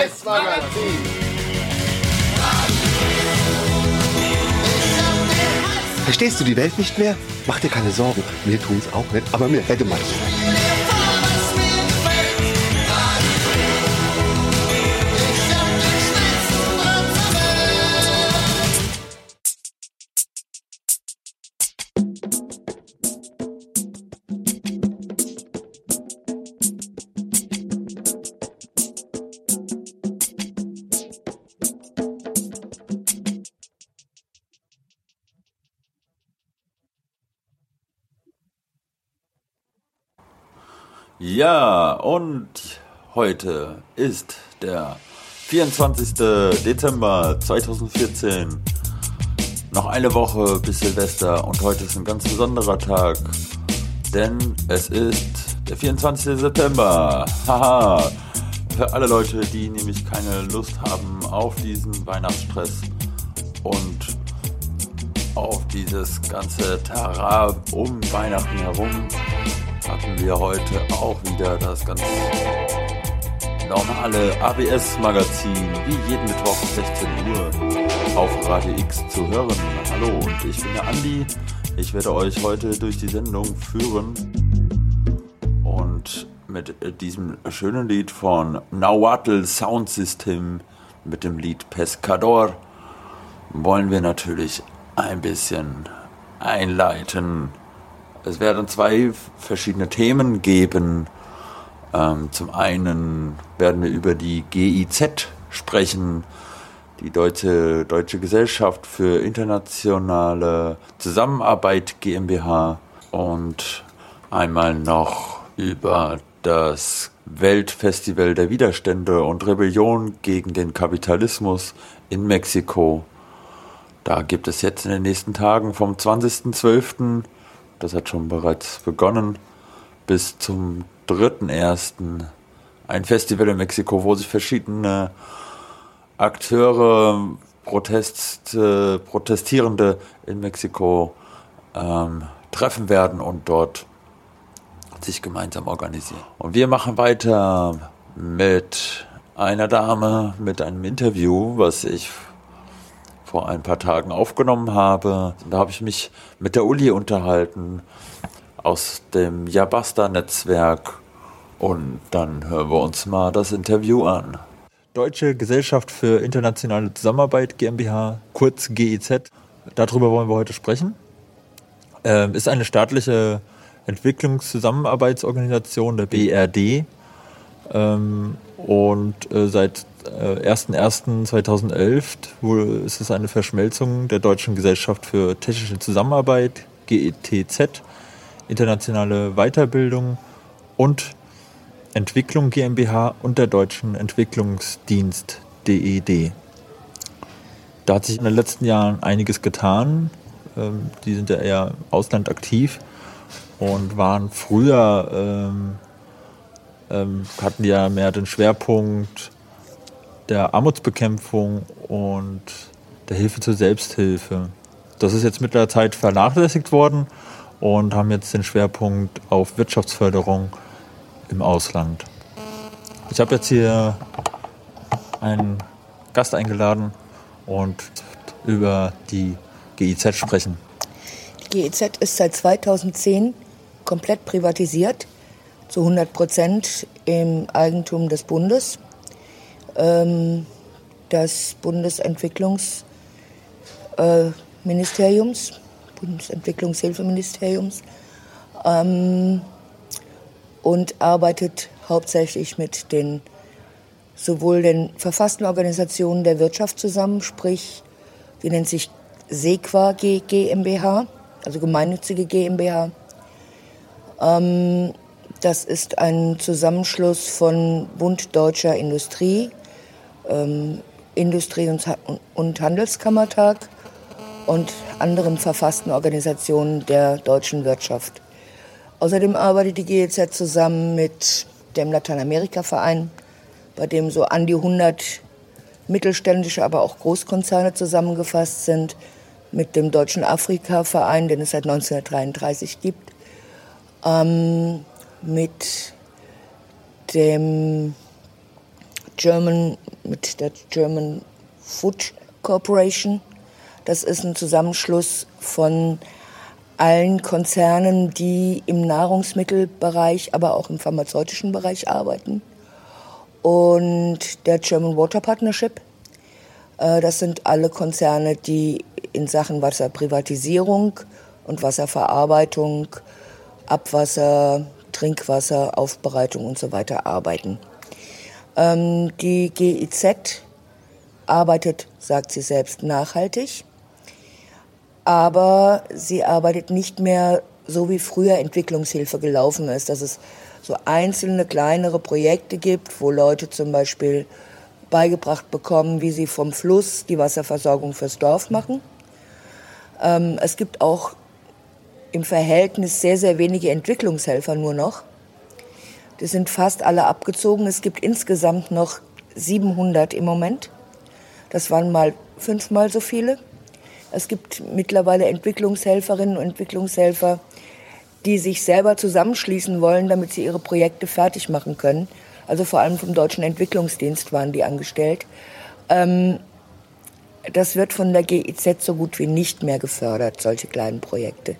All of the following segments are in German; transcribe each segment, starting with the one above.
ABS Magazin. Verstehst du die Welt nicht mehr? Mach dir keine Sorgen. Wir tun's auch nicht, aber mir hätte man. Ja, und heute ist der 24. Dezember 2014. Noch eine Woche bis Silvester und heute ist ein ganz besonderer Tag, denn es ist der 24. September. Haha. Für alle Leute, die nämlich keine Lust haben auf diesen Weihnachtsstress und auf dieses ganze Tara um Weihnachten herum, hatten wir heute auch wieder das ganz normale ABS-Magazin, wie jeden Mittwoch um 16 Uhr auf Radio X zu hören. Hallo und ich bin der Andi. Ich werde euch heute durch die Sendung führen und mit diesem schönen Lied von Nahuatl Sound System mit dem Lied Pescador wollen wir natürlich ein bisschen einleiten. Es werden zwei verschiedene Themen geben. Ähm, zum einen werden wir über die GIZ sprechen, die Deutsche, Deutsche Gesellschaft für internationale Zusammenarbeit GmbH und einmal noch über das Weltfestival der Widerstände und Rebellion gegen den Kapitalismus in Mexiko. Da gibt es jetzt in den nächsten Tagen vom 20.12 das hat schon bereits begonnen, bis zum 3.1. ein Festival in Mexiko, wo sich verschiedene Akteure, Protest, äh, Protestierende in Mexiko ähm, treffen werden und dort sich gemeinsam organisieren. Und wir machen weiter mit einer Dame, mit einem Interview, was ich vor ein paar Tagen aufgenommen habe. Da habe ich mich mit der Uli unterhalten aus dem Jabasta-Netzwerk und dann hören wir uns mal das Interview an. Deutsche Gesellschaft für internationale Zusammenarbeit GmbH, kurz GEZ. Darüber wollen wir heute sprechen. Ähm, ist eine staatliche Entwicklungszusammenarbeitsorganisation der BRD ähm, und äh, seit äh, 01.01.2011 ist es eine Verschmelzung der Deutschen Gesellschaft für technische Zusammenarbeit, GETZ, internationale Weiterbildung und Entwicklung GmbH und der Deutschen Entwicklungsdienst DED. Da hat sich in den letzten Jahren einiges getan. Ähm, die sind ja eher im Ausland aktiv und waren früher, ähm, ähm, hatten ja mehr den Schwerpunkt der Armutsbekämpfung und der Hilfe zur Selbsthilfe. Das ist jetzt mit der Zeit vernachlässigt worden und haben jetzt den Schwerpunkt auf Wirtschaftsförderung im Ausland. Ich habe jetzt hier einen Gast eingeladen und über die GIZ sprechen. Die GIZ ist seit 2010 komplett privatisiert, zu 100 Prozent im Eigentum des Bundes des Bundesentwicklungsministeriums, äh, Bundesentwicklungshilfeministeriums ähm, und arbeitet hauptsächlich mit den sowohl den verfassten Organisationen der Wirtschaft zusammen, sprich, die nennt sich SEQA GmbH, also gemeinnützige GmbH. Ähm, das ist ein Zusammenschluss von Bund Deutscher Industrie, ähm, Industrie- und Handelskammertag und anderen verfassten Organisationen der deutschen Wirtschaft. Außerdem arbeitet die GEZ zusammen mit dem Lateinamerika-Verein, bei dem so an die 100 mittelständische, aber auch Großkonzerne zusammengefasst sind, mit dem Deutschen Afrika-Verein, den es seit 1933 gibt, ähm, mit dem German, mit der German Food Corporation. Das ist ein Zusammenschluss von allen Konzernen, die im Nahrungsmittelbereich, aber auch im pharmazeutischen Bereich arbeiten. Und der German Water Partnership. Äh, das sind alle Konzerne, die in Sachen Wasserprivatisierung und Wasserverarbeitung, Abwasser, Trinkwasser, Aufbereitung und so weiter arbeiten. Ähm, die GIZ arbeitet, sagt sie selbst, nachhaltig, aber sie arbeitet nicht mehr so wie früher Entwicklungshilfe gelaufen ist, dass es so einzelne kleinere Projekte gibt, wo Leute zum Beispiel beigebracht bekommen, wie sie vom Fluss die Wasserversorgung fürs Dorf machen. Ähm, es gibt auch im Verhältnis sehr, sehr wenige Entwicklungshelfer nur noch. Die sind fast alle abgezogen. Es gibt insgesamt noch 700 im Moment. Das waren mal fünfmal so viele. Es gibt mittlerweile Entwicklungshelferinnen und Entwicklungshelfer, die sich selber zusammenschließen wollen, damit sie ihre Projekte fertig machen können. Also vor allem vom Deutschen Entwicklungsdienst waren die angestellt. Ähm, das wird von der GIZ so gut wie nicht mehr gefördert, solche kleinen Projekte.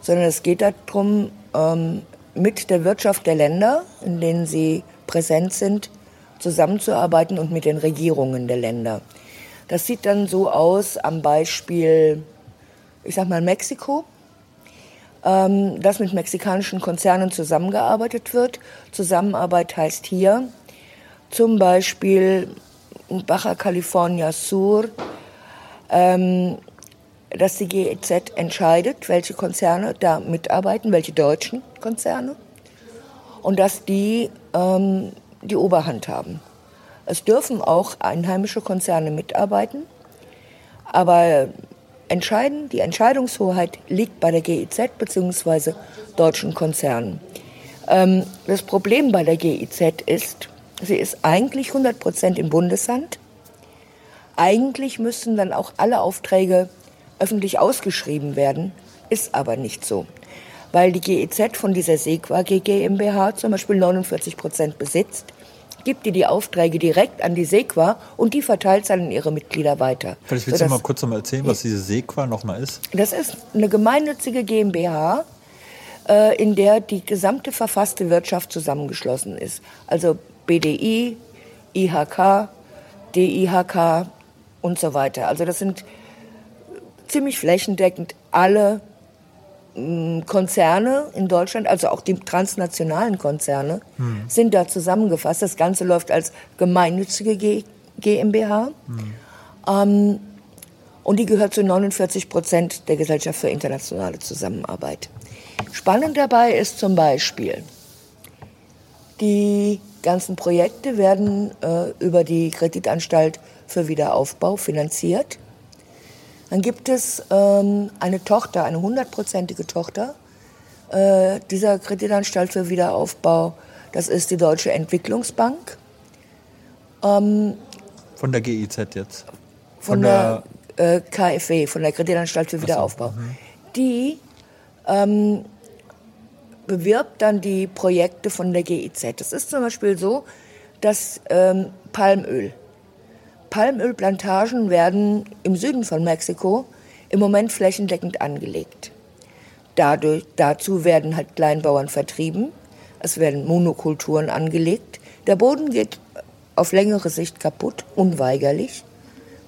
Sondern es geht darum, ähm, mit der Wirtschaft der Länder, in denen sie präsent sind, zusammenzuarbeiten und mit den Regierungen der Länder. Das sieht dann so aus am Beispiel, ich sag mal Mexiko, ähm, dass mit mexikanischen Konzernen zusammengearbeitet wird. Zusammenarbeit heißt hier zum Beispiel Baja California Sur, ähm, dass die GEZ entscheidet, welche Konzerne da mitarbeiten, welche deutschen Konzerne, und dass die ähm, die Oberhand haben. Es dürfen auch einheimische Konzerne mitarbeiten, aber entscheiden, die Entscheidungshoheit liegt bei der GIZ bzw. deutschen Konzernen. Ähm, das Problem bei der GIZ ist, sie ist eigentlich 100 Prozent im Bundeshand. Eigentlich müssten dann auch alle Aufträge öffentlich ausgeschrieben werden, ist aber nicht so. Weil die GEZ von dieser Sequa GmbH zum Beispiel 49 Prozent besitzt, gibt die die Aufträge direkt an die Sequa und die verteilt es dann an ihre Mitglieder weiter. Vielleicht willst du mal kurz noch mal erzählen, was diese Sequa nochmal ist? Das ist eine gemeinnützige GmbH, äh, in der die gesamte verfasste Wirtschaft zusammengeschlossen ist. Also BDI, IHK, DIHK und so weiter. Also das sind ziemlich flächendeckend alle mm, Konzerne in Deutschland, also auch die transnationalen Konzerne, hm. sind da zusammengefasst. Das Ganze läuft als gemeinnützige G GmbH. Hm. Ähm, und die gehört zu 49 Prozent der Gesellschaft für internationale Zusammenarbeit. Spannend dabei ist zum Beispiel, die ganzen Projekte werden äh, über die Kreditanstalt für Wiederaufbau finanziert. Dann gibt es ähm, eine Tochter, eine hundertprozentige Tochter äh, dieser Kreditanstalt für Wiederaufbau. Das ist die Deutsche Entwicklungsbank. Ähm, von der GIZ jetzt? Von, von der, der äh, KfW, von der Kreditanstalt für Wiederaufbau. So, mhm. die ähm, bewirbt dann die Projekte von der GIZ. Es ist zum Beispiel so, dass ähm, Palmöl Palmölplantagen werden im Süden von Mexiko im Moment flächendeckend angelegt. Dadurch, dazu werden halt Kleinbauern vertrieben, es werden Monokulturen angelegt. Der Boden geht auf längere Sicht kaputt, unweigerlich,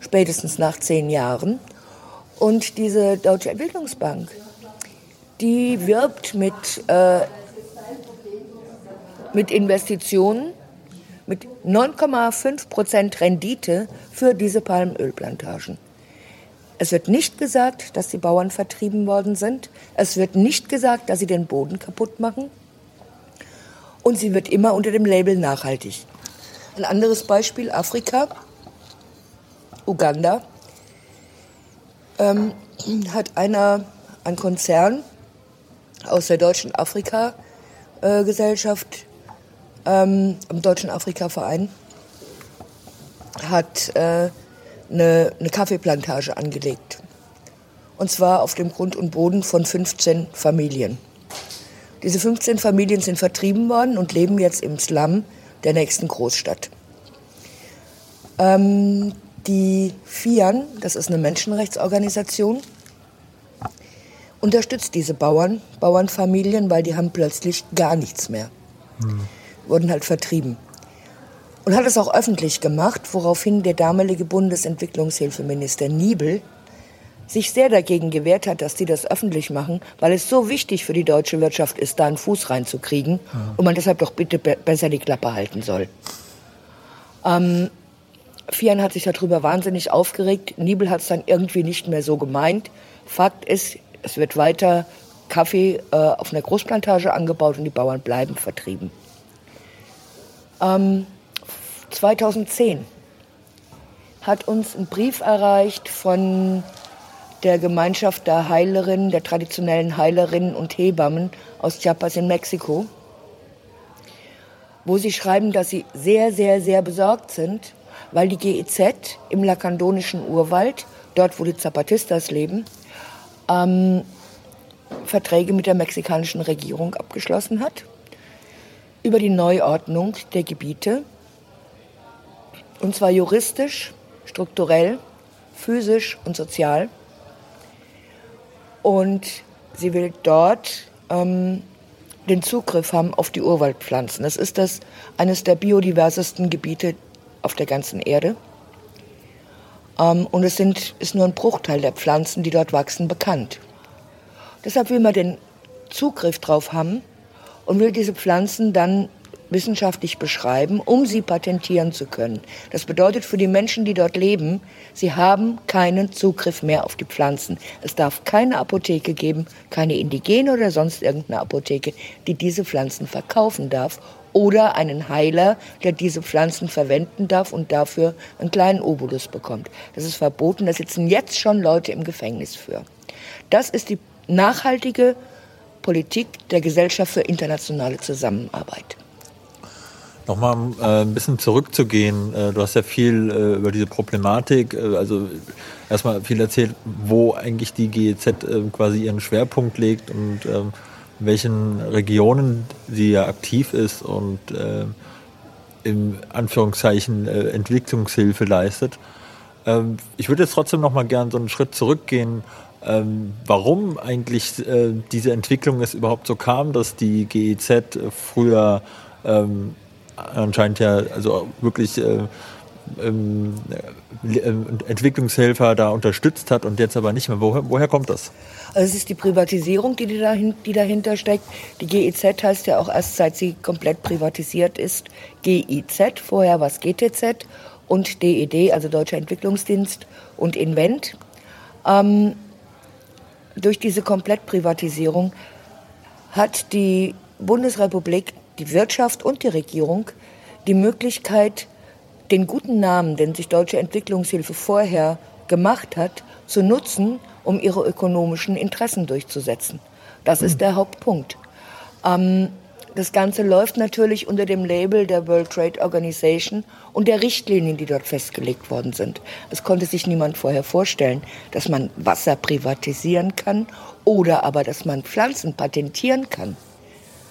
spätestens nach zehn Jahren. Und diese Deutsche Entwicklungsbank, die wirbt mit, äh, mit Investitionen mit 9,5 Prozent Rendite für diese Palmölplantagen. Es wird nicht gesagt, dass die Bauern vertrieben worden sind. Es wird nicht gesagt, dass sie den Boden kaputt machen. Und sie wird immer unter dem Label nachhaltig. Ein anderes Beispiel, Afrika, Uganda, ähm, hat einer, ein Konzern aus der Deutschen Afrika-Gesellschaft ähm, am Deutschen Afrika-Verein hat äh, eine, eine Kaffeeplantage angelegt. Und zwar auf dem Grund und Boden von 15 Familien. Diese 15 Familien sind vertrieben worden und leben jetzt im Slum der nächsten Großstadt. Ähm, die FIAN, das ist eine Menschenrechtsorganisation, unterstützt diese Bauern, Bauernfamilien, weil die haben plötzlich gar nichts mehr. Hm. Wurden halt vertrieben. Und hat es auch öffentlich gemacht, woraufhin der damalige Bundesentwicklungshilfeminister Niebel sich sehr dagegen gewehrt hat, dass die das öffentlich machen, weil es so wichtig für die deutsche Wirtschaft ist, da einen Fuß reinzukriegen ja. und man deshalb doch bitte besser die Klappe halten soll. Ähm, Fian hat sich darüber wahnsinnig aufgeregt. Niebel hat es dann irgendwie nicht mehr so gemeint. Fakt ist, es wird weiter Kaffee äh, auf einer Großplantage angebaut und die Bauern bleiben vertrieben. Ähm, 2010 hat uns ein Brief erreicht von der Gemeinschaft der Heilerinnen, der traditionellen Heilerinnen und Hebammen aus Chiapas in Mexiko, wo sie schreiben, dass sie sehr, sehr, sehr besorgt sind, weil die GEZ im lakandonischen Urwald, dort wo die Zapatistas leben, ähm, Verträge mit der mexikanischen Regierung abgeschlossen hat über die Neuordnung der Gebiete, und zwar juristisch, strukturell, physisch und sozial. Und sie will dort ähm, den Zugriff haben auf die Urwaldpflanzen. Das ist das eines der biodiversesten Gebiete auf der ganzen Erde. Ähm, und es sind, ist nur ein Bruchteil der Pflanzen, die dort wachsen, bekannt. Deshalb will man den Zugriff drauf haben und will diese Pflanzen dann wissenschaftlich beschreiben, um sie patentieren zu können. Das bedeutet für die Menschen, die dort leben, sie haben keinen Zugriff mehr auf die Pflanzen. Es darf keine Apotheke geben, keine indigene oder sonst irgendeine Apotheke, die diese Pflanzen verkaufen darf oder einen Heiler, der diese Pflanzen verwenden darf und dafür einen kleinen Obolus bekommt. Das ist verboten, da sitzen jetzt schon Leute im Gefängnis für. Das ist die nachhaltige Politik der Gesellschaft für internationale Zusammenarbeit. Nochmal äh, ein bisschen zurückzugehen. Äh, du hast ja viel äh, über diese Problematik, äh, also erstmal viel erzählt, wo eigentlich die GEZ äh, quasi ihren Schwerpunkt legt und ähm, in welchen Regionen sie ja aktiv ist und im Anführungszeichen Entwicklungshilfe leistet. Ähm, ich würde jetzt trotzdem noch mal gern so einen Schritt zurückgehen. Ähm, warum eigentlich diese Entwicklung es überhaupt so kam, dass die GEZ früher ähm, anscheinend ja also wirklich äh, ähm, äh, Entwicklungshelfer da unterstützt hat und jetzt aber nicht mehr. Woher, woher kommt das? Also es ist die Privatisierung, die, dahin, die dahinter steckt. Die GIZ heißt ja auch erst seit sie komplett privatisiert ist GIZ. Vorher war es GTZ und DED, also Deutscher Entwicklungsdienst und Invent. Ähm, durch diese Komplettprivatisierung hat die Bundesrepublik die Wirtschaft und die Regierung die Möglichkeit, den guten Namen, den sich Deutsche Entwicklungshilfe vorher gemacht hat, zu nutzen, um ihre ökonomischen Interessen durchzusetzen. Das ist der Hauptpunkt. Ähm, das Ganze läuft natürlich unter dem Label der World Trade Organization und der Richtlinien, die dort festgelegt worden sind. Es konnte sich niemand vorher vorstellen, dass man Wasser privatisieren kann oder aber, dass man Pflanzen patentieren kann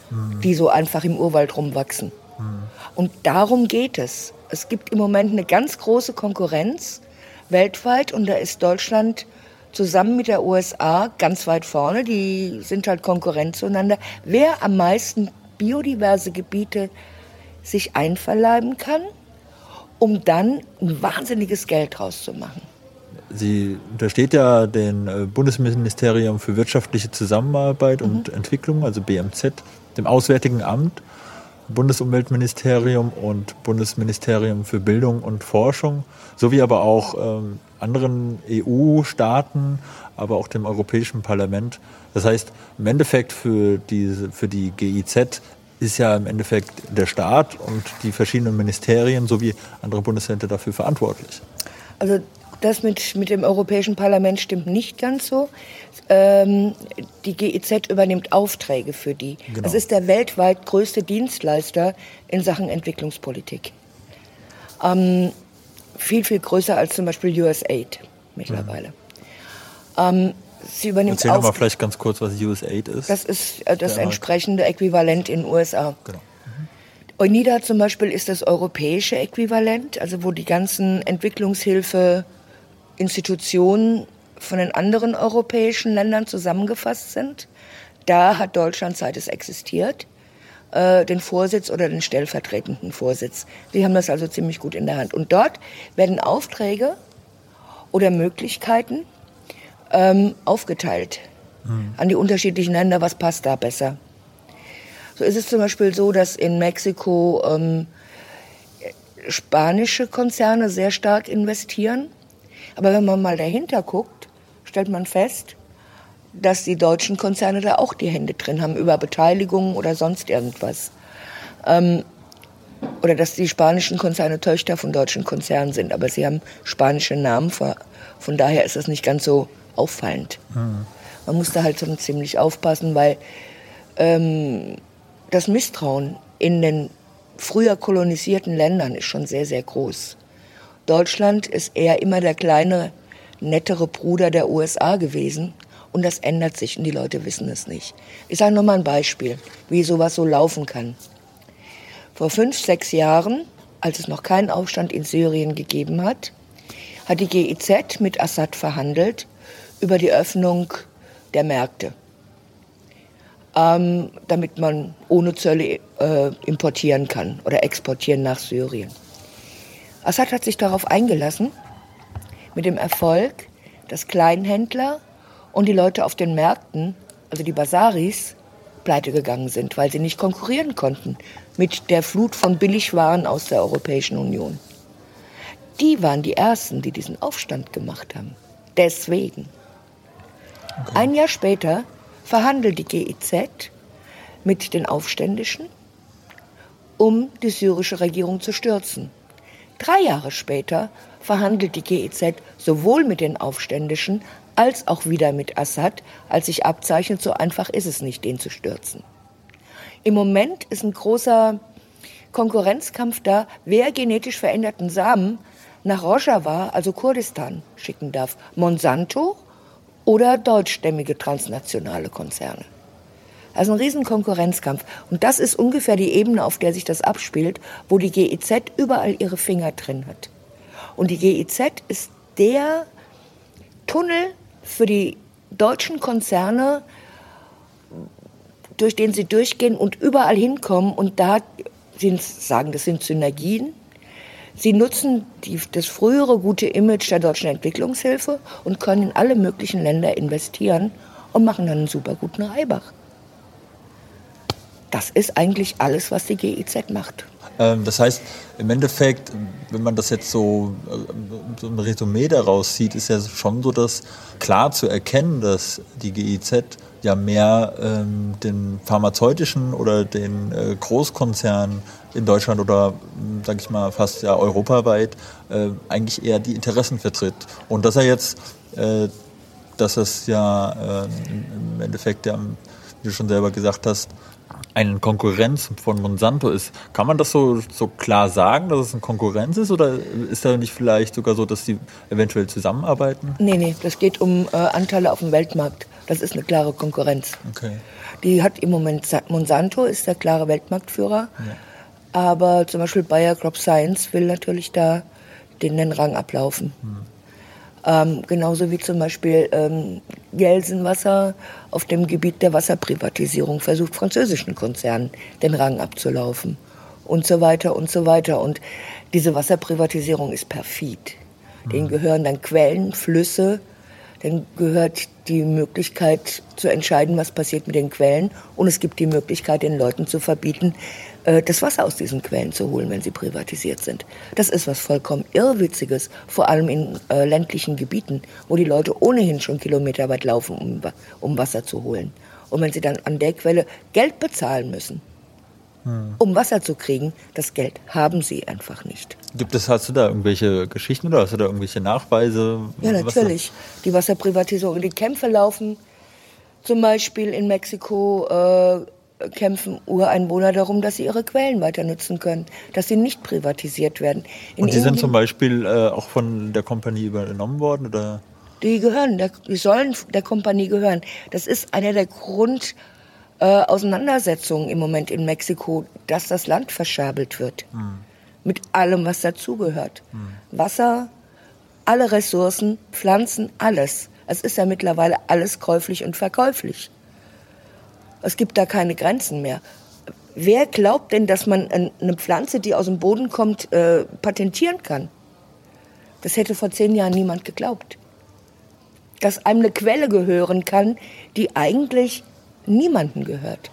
mhm. die so einfach im Urwald rumwachsen. Mhm. Und darum geht es. Es gibt im Moment eine ganz große Konkurrenz weltweit und da ist Deutschland zusammen mit der USA ganz weit vorne. Die sind halt Konkurrent zueinander. Wer am meisten biodiverse Gebiete sich einverleiben kann, um dann ein wahnsinniges Geld rauszumachen. Sie untersteht ja dem äh, Bundesministerium für wirtschaftliche Zusammenarbeit und mhm. Entwicklung, also BMZ dem Auswärtigen Amt, Bundesumweltministerium und Bundesministerium für Bildung und Forschung, sowie aber auch ähm, anderen EU-Staaten, aber auch dem Europäischen Parlament. Das heißt, im Endeffekt für, diese, für die GIZ ist ja im Endeffekt der Staat und die verschiedenen Ministerien sowie andere Bundesländer dafür verantwortlich. Also das mit, mit dem Europäischen Parlament stimmt nicht ganz so. Ähm, die GEZ übernimmt Aufträge für die. Genau. Das ist der weltweit größte Dienstleister in Sachen Entwicklungspolitik. Ähm, viel, viel größer als zum Beispiel USAID mittlerweile. Mhm. Ähm, sie übernimmt Erzähl mal vielleicht ganz kurz, was USAID ist. Das ist äh, das entsprechende Äquivalent in den USA. Genau. EUNIDA zum Beispiel ist das europäische Äquivalent, also wo die ganzen Entwicklungshilfeinstitutionen von den anderen europäischen Ländern zusammengefasst sind. Da hat Deutschland, seit es existiert, äh, den Vorsitz oder den stellvertretenden Vorsitz. Sie haben das also ziemlich gut in der Hand. Und dort werden Aufträge oder Möglichkeiten ähm, aufgeteilt mhm. an die unterschiedlichen Länder. Was passt da besser? So ist es zum Beispiel so, dass in Mexiko ähm, spanische Konzerne sehr stark investieren. Aber wenn man mal dahinter guckt, stellt man fest, dass die deutschen Konzerne da auch die Hände drin haben über Beteiligungen oder sonst irgendwas. Ähm, oder dass die spanischen Konzerne Töchter von deutschen Konzernen sind, aber sie haben spanische Namen, von daher ist das nicht ganz so auffallend. Mhm. Man muss da halt schon ziemlich aufpassen, weil ähm, das Misstrauen in den früher kolonisierten Ländern ist schon sehr, sehr groß. Deutschland ist eher immer der kleine, nettere Bruder der USA gewesen. Und das ändert sich und die Leute wissen es nicht. Ich sage nur mal ein Beispiel, wie sowas so laufen kann. Vor fünf, sechs Jahren, als es noch keinen Aufstand in Syrien gegeben hat, hat die GIZ mit Assad verhandelt über die Öffnung der Märkte ähm, damit man ohne Zölle äh, importieren kann oder exportieren nach Syrien. Assad hat sich darauf eingelassen, mit dem Erfolg, dass Kleinhändler und die Leute auf den Märkten, also die Basaris, pleite gegangen sind, weil sie nicht konkurrieren konnten mit der Flut von Billigwaren aus der Europäischen Union. Die waren die Ersten, die diesen Aufstand gemacht haben. Deswegen. Okay. Ein Jahr später verhandelt die GIZ mit den Aufständischen, um die syrische Regierung zu stürzen. Drei Jahre später verhandelt die GIZ sowohl mit den Aufständischen als auch wieder mit Assad, als sich abzeichnet, so einfach ist es nicht, den zu stürzen. Im Moment ist ein großer Konkurrenzkampf da, wer genetisch veränderten Samen nach Rojava, also Kurdistan, schicken darf. Monsanto oder deutschstämmige transnationale Konzerne. Also ein riesen Konkurrenzkampf. Und das ist ungefähr die Ebene, auf der sich das abspielt, wo die GIZ überall ihre Finger drin hat. Und die GIZ ist der Tunnel für die deutschen Konzerne, durch den sie durchgehen und überall hinkommen. Und da sind, sagen, das sind Synergien, Sie nutzen die, das frühere gute Image der deutschen Entwicklungshilfe und können in alle möglichen Länder investieren und machen dann einen super guten Reibach. Das ist eigentlich alles, was die GIZ macht. Ähm, das heißt, im Endeffekt, wenn man das jetzt so, äh, so ein Resümee daraus sieht, ist ja schon so, dass klar zu erkennen, dass die GIZ ja mehr ähm, den pharmazeutischen oder den äh, Großkonzernen in Deutschland oder, hm, sag ich mal, fast ja europaweit äh, eigentlich eher die Interessen vertritt. Und dass er jetzt, äh, dass es ja äh, im Endeffekt, ja, wie du schon selber gesagt hast, eine Konkurrenz von Monsanto ist. Kann man das so, so klar sagen, dass es eine Konkurrenz ist? Oder ist da nicht vielleicht sogar so, dass die eventuell zusammenarbeiten? Nee, nee, das geht um äh, Anteile auf dem Weltmarkt. Das ist eine klare Konkurrenz. Okay. Die hat im Moment Monsanto, ist der klare Weltmarktführer. Ja. Aber zum Beispiel Bayer Crop Science will natürlich da den, Rang ablaufen. Hm. Ähm, genauso wie zum Beispiel ähm, Gelsenwasser auf dem Gebiet der Wasserprivatisierung versucht, französischen Konzernen den Rang abzulaufen. Und so weiter und so weiter. Und diese Wasserprivatisierung ist perfid. Denen hm. gehören dann Quellen, Flüsse, dann gehört die Möglichkeit zu entscheiden, was passiert mit den Quellen. Und es gibt die Möglichkeit, den Leuten zu verbieten, äh, das Wasser aus diesen Quellen zu holen, wenn sie privatisiert sind. Das ist was vollkommen Irrwitziges, vor allem in äh, ländlichen Gebieten, wo die Leute ohnehin schon kilometerweit laufen, um, um Wasser zu holen. Und wenn sie dann an der Quelle Geld bezahlen müssen, hm. um Wasser zu kriegen, das Geld haben sie einfach nicht. Gibt es, hast du da irgendwelche Geschichten oder hast du da irgendwelche Nachweise? Ja, natürlich. Die Wasserprivatisierung, die Kämpfe laufen zum Beispiel in Mexiko. Äh, kämpfen Ureinwohner darum, dass sie ihre Quellen weiter nutzen können, dass sie nicht privatisiert werden. In Und die sind zum Beispiel äh, auch von der Kompanie übernommen worden? Oder? Die gehören, die sollen der Kompanie gehören. Das ist einer der Grund äh, Auseinandersetzungen im Moment in Mexiko, dass das Land verscherbelt wird. Mit allem, was dazugehört. Wasser, alle Ressourcen, Pflanzen, alles. Es ist ja mittlerweile alles käuflich und verkäuflich. Es gibt da keine Grenzen mehr. Wer glaubt denn, dass man eine Pflanze, die aus dem Boden kommt, äh, patentieren kann? Das hätte vor zehn Jahren niemand geglaubt. Dass einem eine Quelle gehören kann, die eigentlich niemanden gehört.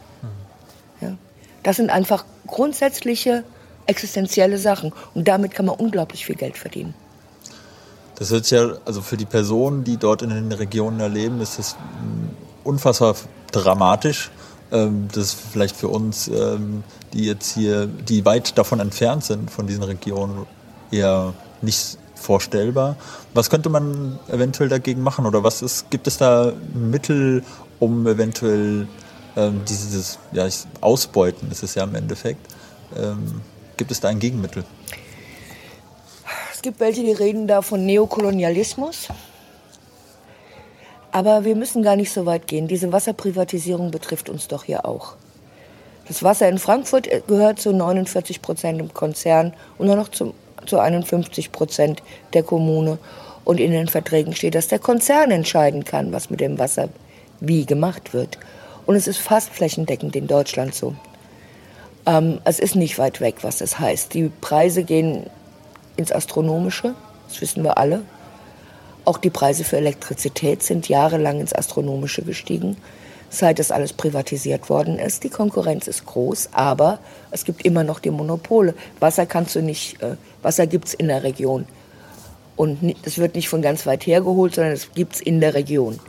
Ja? Das sind einfach grundsätzliche, existenzielle Sachen. Und damit kann man unglaublich viel Geld verdienen. Das wird ja, also für die Personen, die dort in den Regionen erleben, ist das unfassbar dramatisch. Ähm, das ist vielleicht für uns, ähm, die jetzt hier, die weit davon entfernt sind, von diesen Regionen, eher nicht vorstellbar. Was könnte man eventuell dagegen machen oder was ist, gibt es da Mittel, um eventuell ähm, dieses ja, Ausbeuten, ist es ja im Endeffekt, ähm, gibt es da ein Gegenmittel? Es gibt welche, die reden da von Neokolonialismus. Aber wir müssen gar nicht so weit gehen. Diese Wasserprivatisierung betrifft uns doch hier auch. Das Wasser in Frankfurt gehört zu 49 Prozent im Konzern und nur noch zum, zu 51 Prozent der Kommune. Und in den Verträgen steht, dass der Konzern entscheiden kann, was mit dem Wasser wie gemacht wird. Und es ist fast flächendeckend in Deutschland so. Ähm, es ist nicht weit weg, was das heißt. Die Preise gehen ins Astronomische, das wissen wir alle. Auch die Preise für Elektrizität sind jahrelang ins Astronomische gestiegen, seit das alles privatisiert worden ist. Die Konkurrenz ist groß, aber es gibt immer noch die Monopole. Wasser kannst du nicht, äh, Wasser gibt es in der Region. Und es wird nicht von ganz weit her geholt, sondern es gibt es in der Region.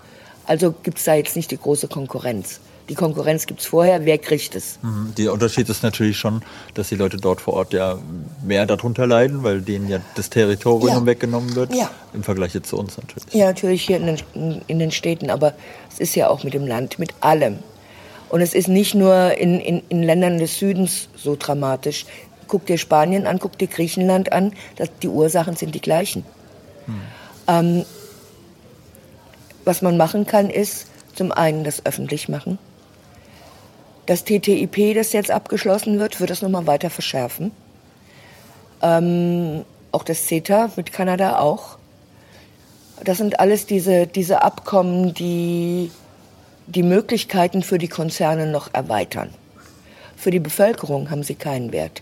Also gibt es da jetzt nicht die große Konkurrenz. Die Konkurrenz gibt es vorher, wer kriegt es? Mhm. Der Unterschied ist natürlich schon, dass die Leute dort vor Ort ja mehr darunter leiden, weil denen ja das Territorium ja. weggenommen wird, ja. im Vergleich jetzt zu uns natürlich. Ja, natürlich hier in den, in den Städten, aber es ist ja auch mit dem Land, mit allem. Und es ist nicht nur in, in, in Ländern des Südens so dramatisch. Guck dir Spanien an, guck dir Griechenland an, das, die Ursachen sind die gleichen. Hm. Ähm, was man machen kann, ist zum einen das öffentlich machen. Das TTIP, das jetzt abgeschlossen wird, wird das nochmal weiter verschärfen. Ähm, auch das CETA mit Kanada auch. Das sind alles diese, diese Abkommen, die die Möglichkeiten für die Konzerne noch erweitern. Für die Bevölkerung haben sie keinen Wert.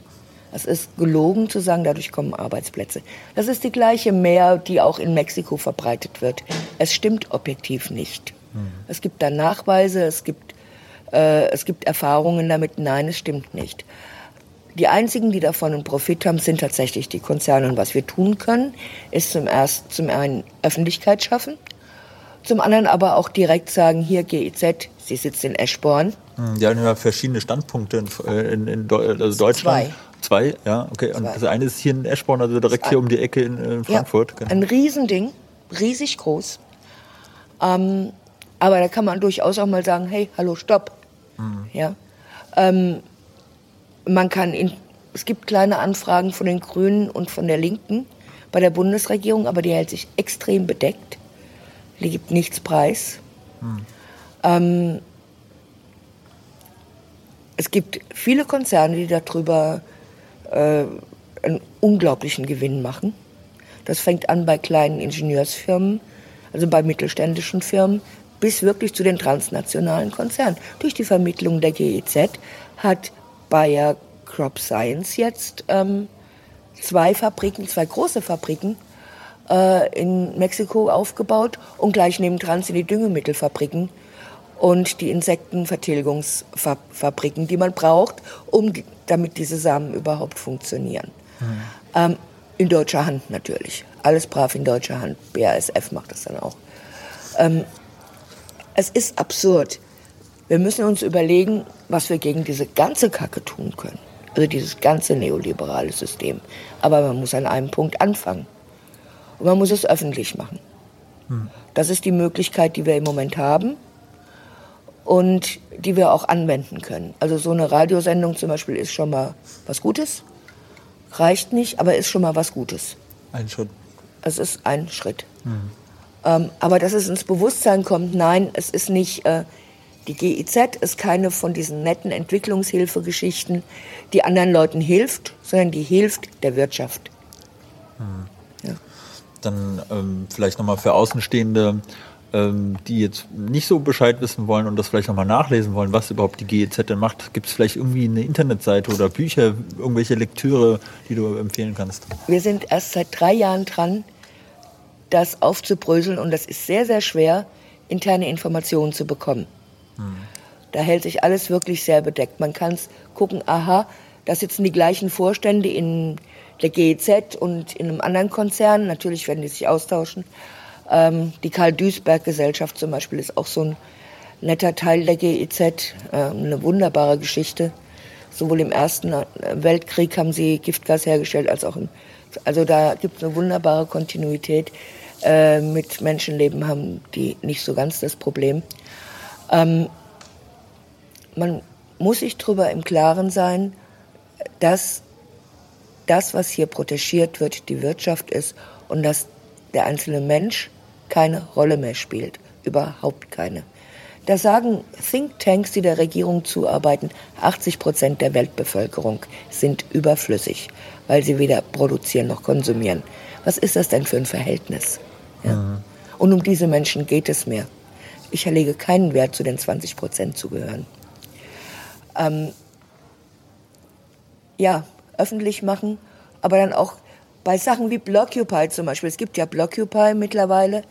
Es ist gelogen zu sagen, dadurch kommen Arbeitsplätze. Das ist die gleiche Mehr, die auch in Mexiko verbreitet wird. Es stimmt objektiv nicht. Mhm. Es gibt da Nachweise, es gibt äh, es gibt Erfahrungen damit, nein, es stimmt nicht. Die einzigen, die davon einen Profit haben, sind tatsächlich die Konzerne. Und was wir tun können, ist zum, erst, zum einen Öffentlichkeit schaffen, zum anderen aber auch direkt sagen, hier GEZ, sie sitzt in Eschborn. Hm, die haben ja verschiedene Standpunkte in, in, in also Deutschland. Zwei. Zwei, ja, okay. Und Zwei. das eine ist hier in Eschborn, also direkt hier um die Ecke in, in Frankfurt. Ja, genau. Ein Riesending, riesig groß. Ähm, aber da kann man durchaus auch mal sagen, hey, hallo, stopp. Mhm. Ja? Ähm, man kann in, es gibt kleine Anfragen von den Grünen und von der Linken bei der Bundesregierung, aber die hält sich extrem bedeckt. Die gibt nichts preis. Mhm. Ähm, es gibt viele Konzerne, die darüber äh, einen unglaublichen Gewinn machen. Das fängt an bei kleinen Ingenieursfirmen, also bei mittelständischen Firmen, bis wirklich zu den transnationalen Konzernen. Durch die Vermittlung der GEZ hat Bayer Crop Science jetzt ähm, zwei Fabriken, zwei große Fabriken äh, in Mexiko aufgebaut und gleich nebendran sind die Düngemittelfabriken und die Insektenvertilgungsfabriken, die man braucht, um damit diese Samen überhaupt funktionieren. Mhm. Ähm, in deutscher Hand natürlich. Alles brav in deutscher Hand. BASF macht das dann auch. Ähm, es ist absurd. Wir müssen uns überlegen, was wir gegen diese ganze Kacke tun können. Also dieses ganze neoliberale System. Aber man muss an einem Punkt anfangen. Und man muss es öffentlich machen. Hm. Das ist die Möglichkeit, die wir im Moment haben und die wir auch anwenden können. Also so eine Radiosendung zum Beispiel ist schon mal was Gutes. Reicht nicht, aber ist schon mal was Gutes. Ein Schritt. Es ist ein Schritt. Hm. Ähm, aber dass es ins Bewusstsein kommt, nein, es ist nicht, äh, Die GIZ ist keine von diesen netten Entwicklungshilfegeschichten, die anderen Leuten hilft, sondern die hilft der Wirtschaft. Hm. Ja. Dann ähm, vielleicht nochmal für Außenstehende, ähm, die jetzt nicht so Bescheid wissen wollen und das vielleicht nochmal nachlesen wollen, was überhaupt die GEZ denn macht. Gibt es vielleicht irgendwie eine Internetseite oder Bücher, irgendwelche Lektüre, die du empfehlen kannst? Wir sind erst seit drei Jahren dran, das aufzubröseln und das ist sehr, sehr schwer, interne Informationen zu bekommen. Hm. Da hält sich alles wirklich sehr bedeckt. Man kann gucken, aha, da sitzen die gleichen Vorstände in der GEZ und in einem anderen Konzern. Natürlich werden die sich austauschen. Ähm, die Karl-Duisberg-Gesellschaft zum Beispiel ist auch so ein netter Teil der GEZ. Äh, eine wunderbare Geschichte. Sowohl im Ersten Weltkrieg haben sie Giftgas hergestellt, als auch im. Also da gibt es eine wunderbare Kontinuität. Äh, mit Menschenleben haben die nicht so ganz das Problem. Ähm, man muss sich darüber im Klaren sein, dass das, was hier protegiert wird, die Wirtschaft ist und dass der einzelne Mensch keine Rolle mehr spielt. Überhaupt keine. Da sagen Thinktanks, die der Regierung zuarbeiten, 80 Prozent der Weltbevölkerung sind überflüssig, weil sie weder produzieren noch konsumieren. Was ist das denn für ein Verhältnis? Ja. Mhm. Und um diese Menschen geht es mir. Ich erlege keinen Wert, zu den 20 Prozent zu gehören. Ähm, ja, öffentlich machen, aber dann auch bei Sachen wie Blockupy zum Beispiel. Es gibt ja Blockupy mittlerweile.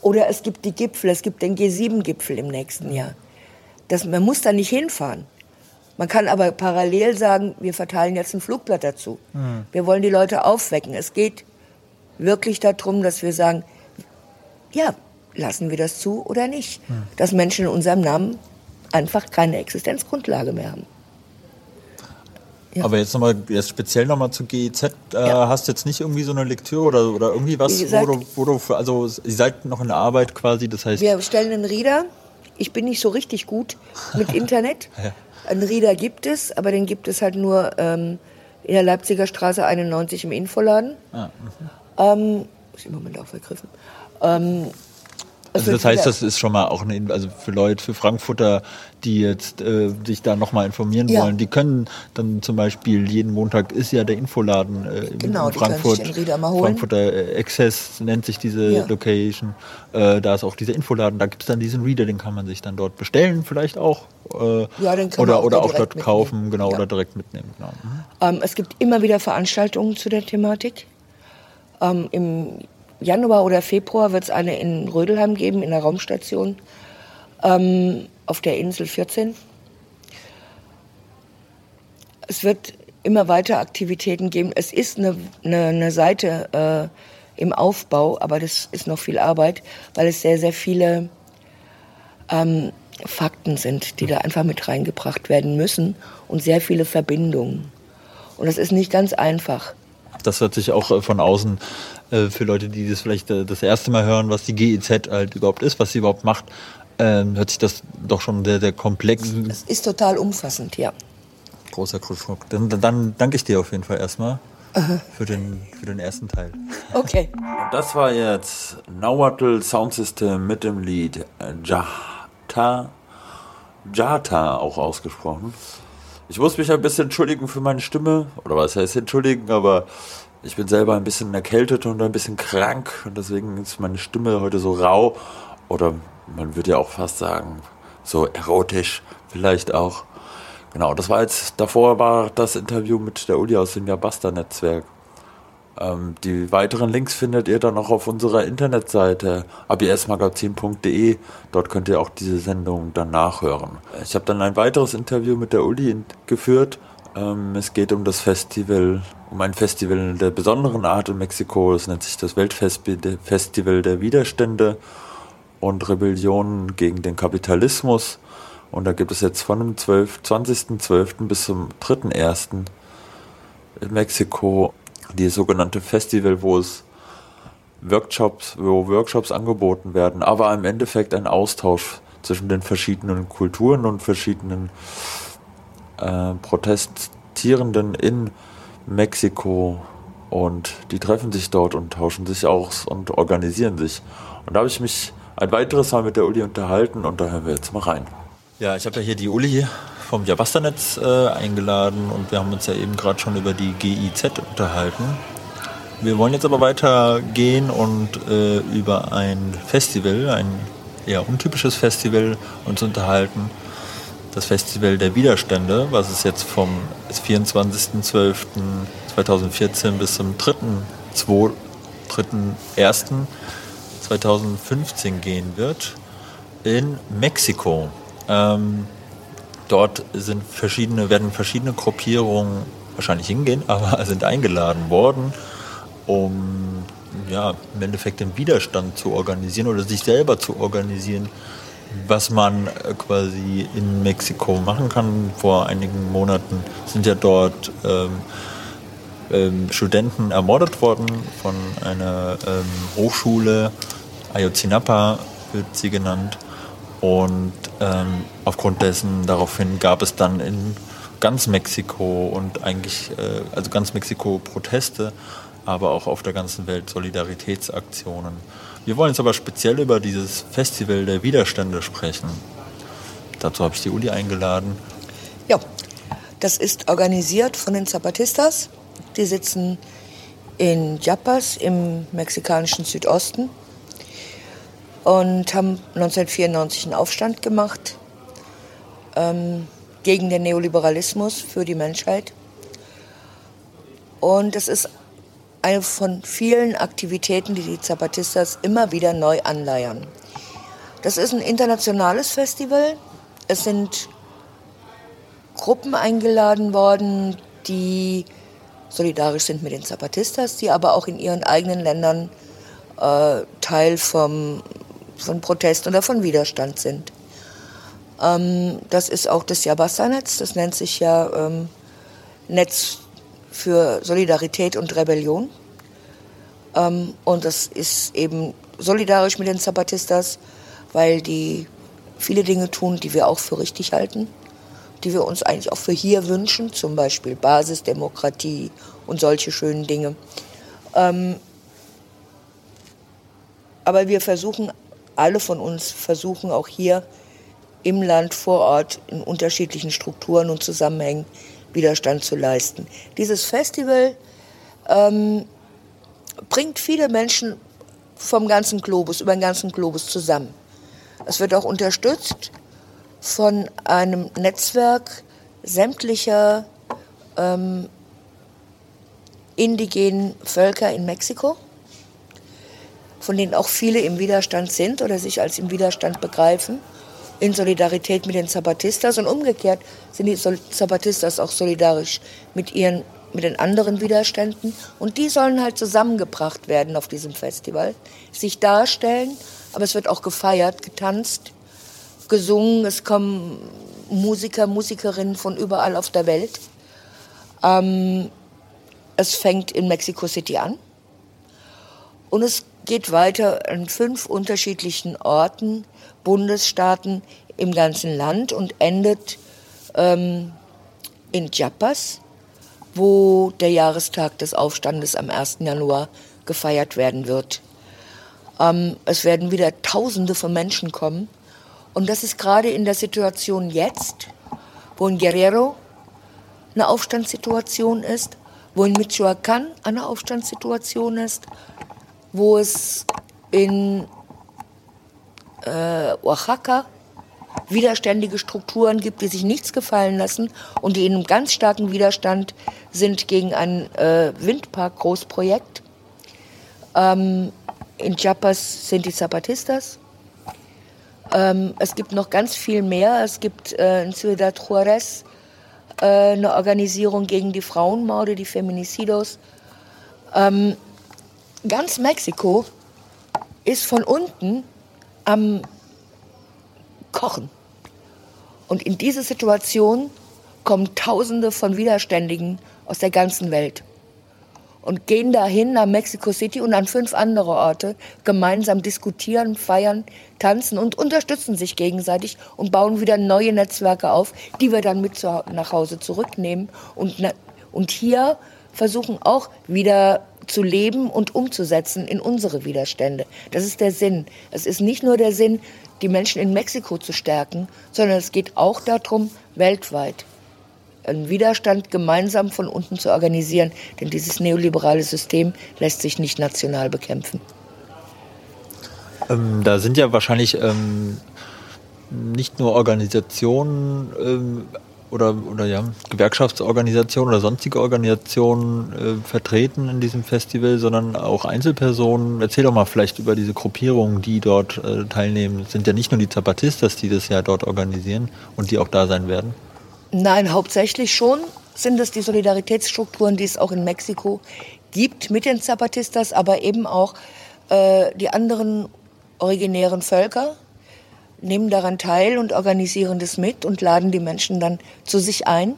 Oder es gibt die Gipfel, es gibt den G7-Gipfel im nächsten Jahr. Das, man muss da nicht hinfahren. Man kann aber parallel sagen, wir verteilen jetzt ein Flugblatt dazu. Mhm. Wir wollen die Leute aufwecken. Es geht wirklich darum, dass wir sagen, ja, lassen wir das zu oder nicht? Mhm. Dass Menschen in unserem Namen einfach keine Existenzgrundlage mehr haben. Ja. Aber jetzt nochmal, jetzt speziell nochmal zu GEZ, äh, ja. hast du jetzt nicht irgendwie so eine Lektüre oder, oder irgendwie was, gesagt, wo, du, wo du, für, also ihr seid noch in der Arbeit quasi, das heißt. Wir stellen einen Reader. Ich bin nicht so richtig gut mit Internet. ja. Einen Reader gibt es, aber den gibt es halt nur ähm, in der Leipziger Straße 91 im Infoladen. Ah, mhm. Ähm, ist im Moment auch vergriffen. Ähm, also das heißt, das ist schon mal auch eine, also für Leute, für Frankfurter, die jetzt äh, sich da nochmal informieren ja. wollen, die können dann zum Beispiel jeden Montag ist ja der Infoladen äh, genau, in Frankfurt. Die Frankfurter äh, Access nennt sich diese ja. Location. Äh, da ist auch dieser Infoladen, da gibt es dann diesen Reader, den kann man sich dann dort bestellen, vielleicht auch. Äh, ja, den kann oder man auch oder auch dort mitnehmen. kaufen, genau, ja. oder direkt mitnehmen. Genau. Mhm. Ähm, es gibt immer wieder Veranstaltungen zu der Thematik. Ähm, Im Januar oder Februar wird es eine in Rödelheim geben, in der Raumstation ähm, auf der Insel 14. Es wird immer weiter Aktivitäten geben. Es ist eine, eine, eine Seite äh, im Aufbau, aber das ist noch viel Arbeit, weil es sehr, sehr viele ähm, Fakten sind, die da einfach mit reingebracht werden müssen und sehr viele Verbindungen. Und das ist nicht ganz einfach. Das hört sich auch äh, von außen äh, für Leute, die das vielleicht äh, das erste Mal hören, was die GEZ halt überhaupt ist, was sie überhaupt macht, ähm, hört sich das doch schon sehr, sehr komplex. Es ist total umfassend, ja. Großer Krückstock. Dann, dann danke ich dir auf jeden Fall erstmal für den, für den ersten Teil. Okay. Das war jetzt Nahuatl Sound System mit dem Lied Jata. Jata auch ausgesprochen. Ich muss mich ein bisschen entschuldigen für meine Stimme. Oder was heißt entschuldigen, aber ich bin selber ein bisschen erkältet und ein bisschen krank und deswegen ist meine Stimme heute so rau oder man würde ja auch fast sagen, so erotisch vielleicht auch. Genau, das war jetzt, davor war das Interview mit der Uli aus dem Jabasta-Netzwerk. Ähm, die weiteren Links findet ihr dann auch auf unserer Internetseite absmagazin.de. Dort könnt ihr auch diese Sendung dann nachhören. Ich habe dann ein weiteres Interview mit der Uli geführt. Ähm, es geht um das Festival um ein Festival der besonderen Art in Mexiko. Es nennt sich das Weltfestival der Widerstände und Rebellionen gegen den Kapitalismus. Und da gibt es jetzt von dem 12, 20.12. bis zum 3.1. in Mexiko die sogenannte Festival, wo es Workshops, wo Workshops angeboten werden, aber im Endeffekt ein Austausch zwischen den verschiedenen Kulturen und verschiedenen äh, Protestierenden in Mexiko und die treffen sich dort und tauschen sich aus und organisieren sich. Und da habe ich mich ein weiteres Mal mit der Uli unterhalten und da hören wir jetzt mal rein. Ja, ich habe ja hier die Uli vom Jabasta-Netz äh, eingeladen und wir haben uns ja eben gerade schon über die GIZ unterhalten. Wir wollen jetzt aber weitergehen und äh, über ein Festival, ein eher untypisches Festival, uns unterhalten. Das Festival der Widerstände, was es jetzt vom 24.12.2014 bis zum 3.1.2015 gehen wird in Mexiko. Ähm, dort sind verschiedene, werden verschiedene Gruppierungen wahrscheinlich hingehen, aber sind eingeladen worden um ja, im Endeffekt den Widerstand zu organisieren oder sich selber zu organisieren, was man äh, quasi in Mexiko machen kann. Vor einigen Monaten sind ja dort ähm, ähm, Studenten ermordet worden von einer ähm, Hochschule, Ayotzinapa wird sie genannt. Und ähm, aufgrund dessen daraufhin gab es dann in ganz Mexiko und eigentlich, äh, also ganz Mexiko Proteste aber auch auf der ganzen Welt Solidaritätsaktionen. Wir wollen jetzt aber speziell über dieses Festival der Widerstände sprechen. Dazu habe ich die Uli eingeladen. Ja, das ist organisiert von den Zapatistas. Die sitzen in Chiapas im mexikanischen Südosten und haben 1994 einen Aufstand gemacht ähm, gegen den Neoliberalismus für die Menschheit. Und es ist eine von vielen Aktivitäten, die die Zapatistas immer wieder neu anleiern. Das ist ein internationales Festival. Es sind Gruppen eingeladen worden, die solidarisch sind mit den Zapatistas, die aber auch in ihren eigenen Ländern äh, Teil vom, von Protest oder von Widerstand sind. Ähm, das ist auch das Jabassa-Netz, das nennt sich ja ähm, Netz für Solidarität und Rebellion. Ähm, und das ist eben solidarisch mit den Zapatistas, weil die viele Dinge tun, die wir auch für richtig halten, die wir uns eigentlich auch für hier wünschen, zum Beispiel Basisdemokratie und solche schönen Dinge. Ähm, aber wir versuchen, alle von uns versuchen auch hier im Land vor Ort in unterschiedlichen Strukturen und Zusammenhängen Widerstand zu leisten. Dieses Festival ähm, bringt viele Menschen vom ganzen Globus, über den ganzen Globus zusammen. Es wird auch unterstützt von einem Netzwerk sämtlicher ähm, indigenen Völker in Mexiko, von denen auch viele im Widerstand sind oder sich als im Widerstand begreifen in Solidarität mit den Zapatistas. Und umgekehrt sind die Zapatistas auch solidarisch mit ihren mit den anderen Widerständen. Und die sollen halt zusammengebracht werden auf diesem Festival, sich darstellen, aber es wird auch gefeiert, getanzt, gesungen, es kommen Musiker, Musikerinnen von überall auf der Welt. Ähm, es fängt in Mexico City an. Und es geht weiter an fünf unterschiedlichen Orten Bundesstaaten im ganzen Land und endet ähm, in Chiapas, wo der Jahrestag des Aufstandes am 1. Januar gefeiert werden wird. Ähm, es werden wieder Tausende von Menschen kommen. Und das ist gerade in der Situation jetzt, wo in Guerrero eine Aufstandssituation ist, wo in Michoacán eine Aufstandssituation ist, wo es in äh, Oaxaca widerständige Strukturen gibt, die sich nichts gefallen lassen und die in einem ganz starken Widerstand sind gegen ein äh, Windpark-Großprojekt. Ähm, in Chiapas sind die Zapatistas. Ähm, es gibt noch ganz viel mehr. Es gibt äh, in Ciudad Juarez äh, eine Organisation gegen die Frauenmorde, die Feminicidos. Ähm, ganz Mexiko ist von unten am Kochen. Und in diese Situation kommen Tausende von Widerständigen aus der ganzen Welt und gehen dahin nach Mexico City und an fünf andere Orte, gemeinsam diskutieren, feiern, tanzen und unterstützen sich gegenseitig und bauen wieder neue Netzwerke auf, die wir dann mit nach Hause zurücknehmen und, und hier versuchen auch wieder zu leben und umzusetzen in unsere Widerstände. Das ist der Sinn. Es ist nicht nur der Sinn, die Menschen in Mexiko zu stärken, sondern es geht auch darum, weltweit einen Widerstand gemeinsam von unten zu organisieren. Denn dieses neoliberale System lässt sich nicht national bekämpfen. Ähm, da sind ja wahrscheinlich ähm, nicht nur Organisationen ähm, oder, oder ja, Gewerkschaftsorganisationen oder sonstige Organisationen äh, vertreten in diesem Festival, sondern auch Einzelpersonen. Erzähl doch mal vielleicht über diese Gruppierungen, die dort äh, teilnehmen. Es sind ja nicht nur die Zapatistas, die das ja dort organisieren und die auch da sein werden. Nein, hauptsächlich schon sind es die Solidaritätsstrukturen, die es auch in Mexiko gibt mit den Zapatistas, aber eben auch äh, die anderen originären Völker, nehmen daran teil und organisieren das mit und laden die Menschen dann zu sich ein.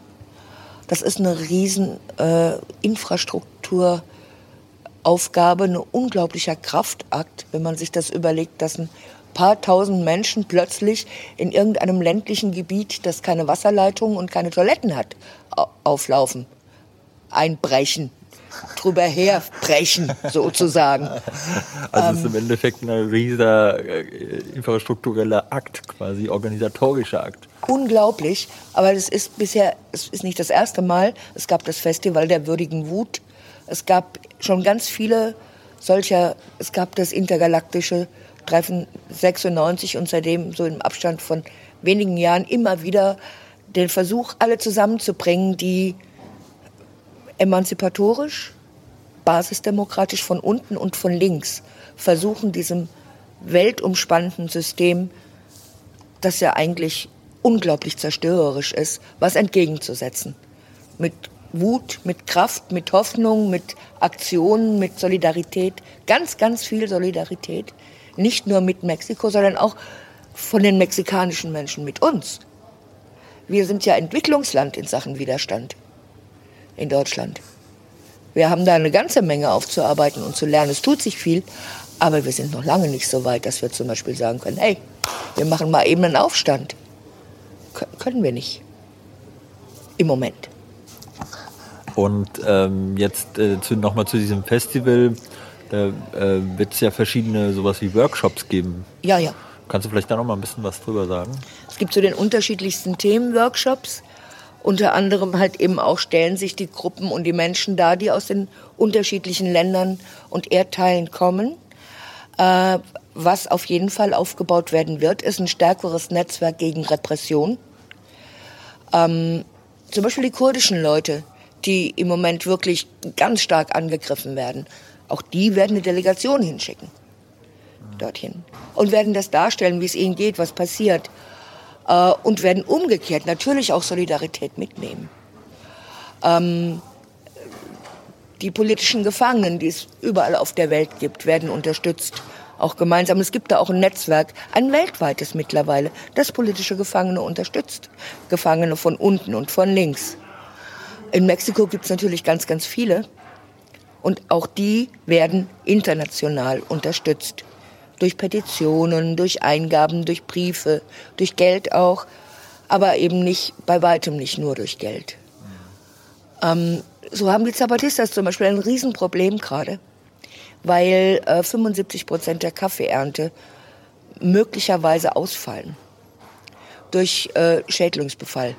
Das ist eine riesen äh, Infrastrukturaufgabe, ein unglaublicher Kraftakt, wenn man sich das überlegt, dass ein paar tausend Menschen plötzlich in irgendeinem ländlichen Gebiet, das keine Wasserleitungen und keine Toiletten hat, auflaufen, einbrechen drüber herbrechen, sozusagen. Also es ist im Endeffekt ein riesiger äh, infrastruktureller Akt, quasi organisatorischer Akt. Unglaublich, aber es ist bisher, es ist nicht das erste Mal. Es gab das Festival der würdigen Wut. Es gab schon ganz viele solcher, es gab das intergalaktische Treffen 96 und seitdem so im Abstand von wenigen Jahren immer wieder den Versuch, alle zusammenzubringen, die emanzipatorisch, basisdemokratisch von unten und von links versuchen, diesem weltumspannenden System, das ja eigentlich unglaublich zerstörerisch ist, was entgegenzusetzen. Mit Wut, mit Kraft, mit Hoffnung, mit Aktionen, mit Solidarität, ganz, ganz viel Solidarität. Nicht nur mit Mexiko, sondern auch von den mexikanischen Menschen mit uns. Wir sind ja Entwicklungsland in Sachen Widerstand in Deutschland. Wir haben da eine ganze Menge aufzuarbeiten und zu lernen. Es tut sich viel, aber wir sind noch lange nicht so weit, dass wir zum Beispiel sagen können, hey, wir machen mal eben einen Aufstand. K können wir nicht. Im Moment. Und ähm, jetzt äh, zu, nochmal zu diesem Festival. Da äh, wird es ja verschiedene sowas wie Workshops geben. Ja, ja. Kannst du vielleicht da noch mal ein bisschen was drüber sagen? Es gibt zu so den unterschiedlichsten Themen Workshops. Unter anderem halt eben auch stellen sich die Gruppen und die Menschen da, die aus den unterschiedlichen Ländern und Erdteilen kommen. Äh, was auf jeden Fall aufgebaut werden wird, ist ein stärkeres Netzwerk gegen Repression. Ähm, zum Beispiel die kurdischen Leute, die im Moment wirklich ganz stark angegriffen werden. Auch die werden eine Delegation hinschicken dorthin und werden das darstellen, wie es ihnen geht, was passiert äh, und werden umgekehrt natürlich auch Solidarität mitnehmen. Ähm, die politischen Gefangenen, die es überall auf der Welt gibt, werden unterstützt, auch gemeinsam. Es gibt da auch ein Netzwerk, ein weltweites mittlerweile, das politische Gefangene unterstützt. Gefangene von unten und von links. In Mexiko gibt es natürlich ganz, ganz viele. Und auch die werden international unterstützt durch Petitionen, durch Eingaben, durch Briefe, durch Geld auch, aber eben nicht, bei weitem nicht nur durch Geld. Ähm, so haben die Zapatistas zum Beispiel ein Riesenproblem gerade, weil äh, 75 Prozent der Kaffeeernte möglicherweise ausfallen durch äh, Schädlingsbefall.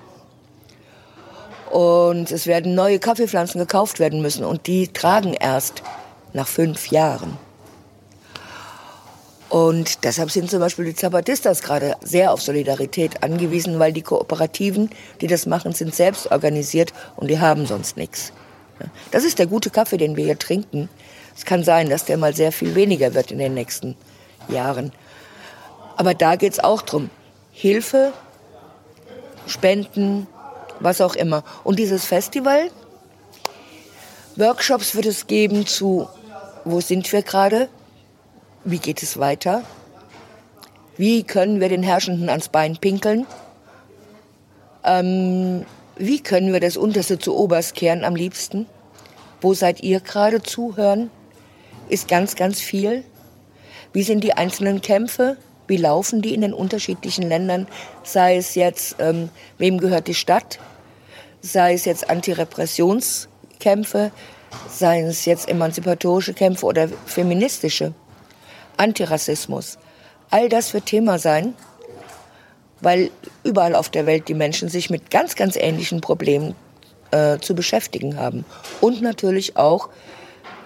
Und es werden neue Kaffeepflanzen gekauft werden müssen und die tragen erst nach fünf Jahren. Und deshalb sind zum Beispiel die Zapatistas gerade sehr auf Solidarität angewiesen, weil die Kooperativen, die das machen, sind selbst organisiert und die haben sonst nichts. Das ist der gute Kaffee, den wir hier trinken. Es kann sein, dass der mal sehr viel weniger wird in den nächsten Jahren. Aber da geht es auch drum. Hilfe, Spenden, was auch immer. Und dieses Festival, Workshops wird es geben zu, wo sind wir gerade? Wie geht es weiter? Wie können wir den Herrschenden ans Bein pinkeln? Ähm, wie können wir das Unterste zu Oberst kehren am liebsten? Wo seid ihr gerade zuhören? Ist ganz, ganz viel. Wie sind die einzelnen Kämpfe? Wie laufen die in den unterschiedlichen Ländern? Sei es jetzt, ähm, wem gehört die Stadt? Sei es jetzt Antirepressionskämpfe? seien es jetzt emanzipatorische Kämpfe oder feministische, Antirassismus. All das wird Thema sein, weil überall auf der Welt die Menschen sich mit ganz, ganz ähnlichen Problemen äh, zu beschäftigen haben. Und natürlich auch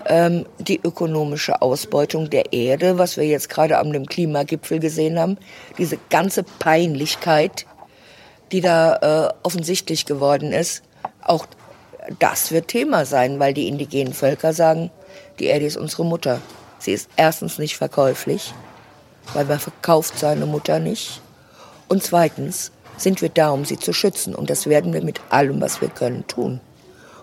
ähm, die ökonomische Ausbeutung der Erde, was wir jetzt gerade am dem Klimagipfel gesehen haben, diese ganze Peinlichkeit, die da äh, offensichtlich geworden ist, auch das wird Thema sein, weil die indigenen Völker sagen, die Erde ist unsere Mutter. Sie ist erstens nicht verkäuflich, weil man verkauft seine Mutter nicht. Und zweitens sind wir da, um sie zu schützen. Und das werden wir mit allem, was wir können, tun.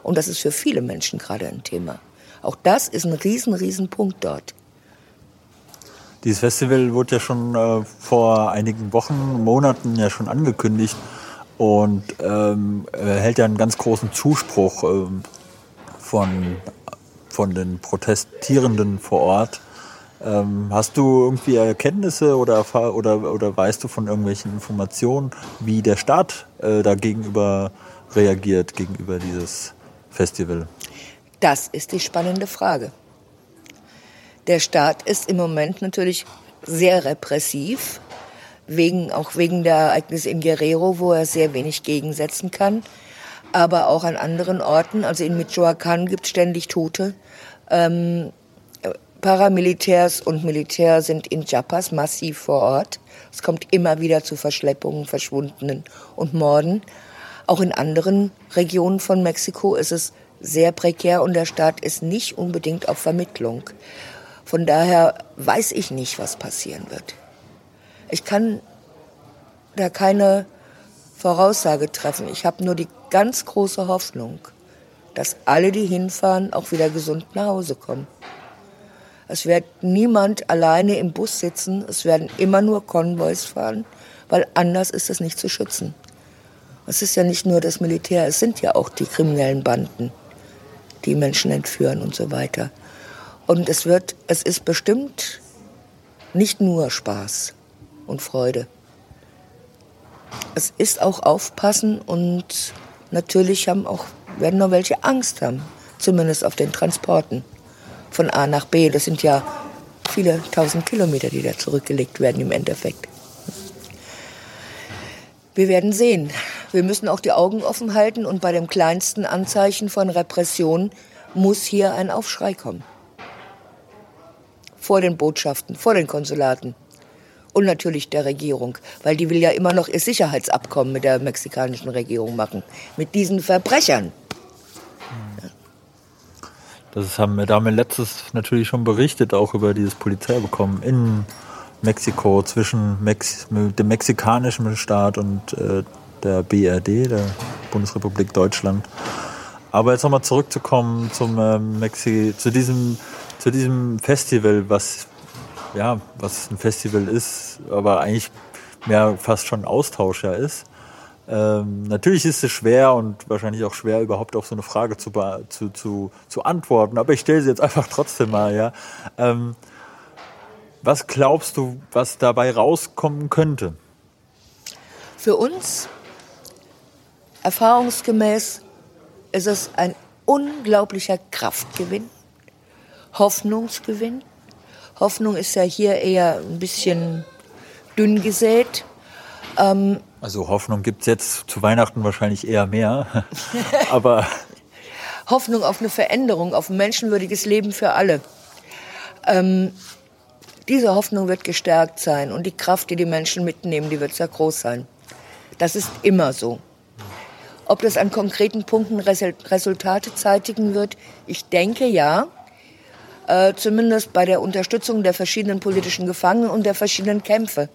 Und das ist für viele Menschen gerade ein Thema. Auch das ist ein riesen, riesen Punkt dort. Dieses Festival wurde ja schon äh, vor einigen Wochen, Monaten ja schon angekündigt und ähm, erhält ja einen ganz großen Zuspruch ähm, von, von den Protestierenden vor Ort. Ähm, hast du irgendwie Erkenntnisse oder, oder, oder weißt du von irgendwelchen Informationen, wie der Staat äh, dagegenüber reagiert, gegenüber dieses Festival? Das ist die spannende Frage. Der Staat ist im Moment natürlich sehr repressiv, wegen, auch wegen der Ereignisse in Guerrero, wo er sehr wenig gegensetzen kann, aber auch an anderen Orten. Also in Michoacán gibt es ständig Tote. Ähm, Paramilitärs und Militär sind in Chiapas massiv vor Ort. Es kommt immer wieder zu Verschleppungen, Verschwundenen und Morden. Auch in anderen Regionen von Mexiko ist es sehr prekär und der Staat ist nicht unbedingt auf Vermittlung. Von daher weiß ich nicht, was passieren wird. Ich kann da keine Voraussage treffen. Ich habe nur die ganz große Hoffnung, dass alle, die hinfahren, auch wieder gesund nach Hause kommen. Es wird niemand alleine im Bus sitzen, es werden immer nur Konvois fahren, weil anders ist es nicht zu schützen. Es ist ja nicht nur das Militär, es sind ja auch die kriminellen Banden die Menschen entführen und so weiter. Und es wird, es ist bestimmt nicht nur Spaß und Freude. Es ist auch Aufpassen und natürlich haben auch, werden noch welche Angst haben, zumindest auf den Transporten von A nach B. Das sind ja viele tausend Kilometer, die da zurückgelegt werden im Endeffekt. Wir werden sehen. Wir müssen auch die Augen offen halten und bei dem kleinsten Anzeichen von Repression muss hier ein Aufschrei kommen. Vor den Botschaften, vor den Konsulaten und natürlich der Regierung, weil die will ja immer noch ihr Sicherheitsabkommen mit der mexikanischen Regierung machen, mit diesen Verbrechern. Das haben wir, da letztes natürlich schon berichtet, auch über dieses Polizeibekommen in Mexiko zwischen Mex dem mexikanischen Staat und äh, der BRD, der Bundesrepublik Deutschland. Aber jetzt nochmal zurückzukommen zum äh, Mexi zu diesem zu diesem Festival, was ja was ein Festival ist, aber eigentlich mehr fast schon Austausch ja ist. Ähm, natürlich ist es schwer und wahrscheinlich auch schwer, überhaupt auf so eine Frage zu, zu, zu, zu antworten, aber ich stelle sie jetzt einfach trotzdem mal, ja. Ähm, was glaubst du, was dabei rauskommen könnte? Für uns erfahrungsgemäß ist es ein unglaublicher Kraftgewinn, Hoffnungsgewinn. Hoffnung ist ja hier eher ein bisschen dünn gesät. Ähm, also Hoffnung gibt es jetzt zu Weihnachten wahrscheinlich eher mehr. Aber Hoffnung auf eine Veränderung, auf ein menschenwürdiges Leben für alle. Ähm, diese Hoffnung wird gestärkt sein und die Kraft, die die Menschen mitnehmen, die wird sehr groß sein. Das ist immer so. Ob das an konkreten Punkten Resultate zeitigen wird, ich denke ja. Äh, zumindest bei der Unterstützung der verschiedenen politischen Gefangenen und der verschiedenen Kämpfe,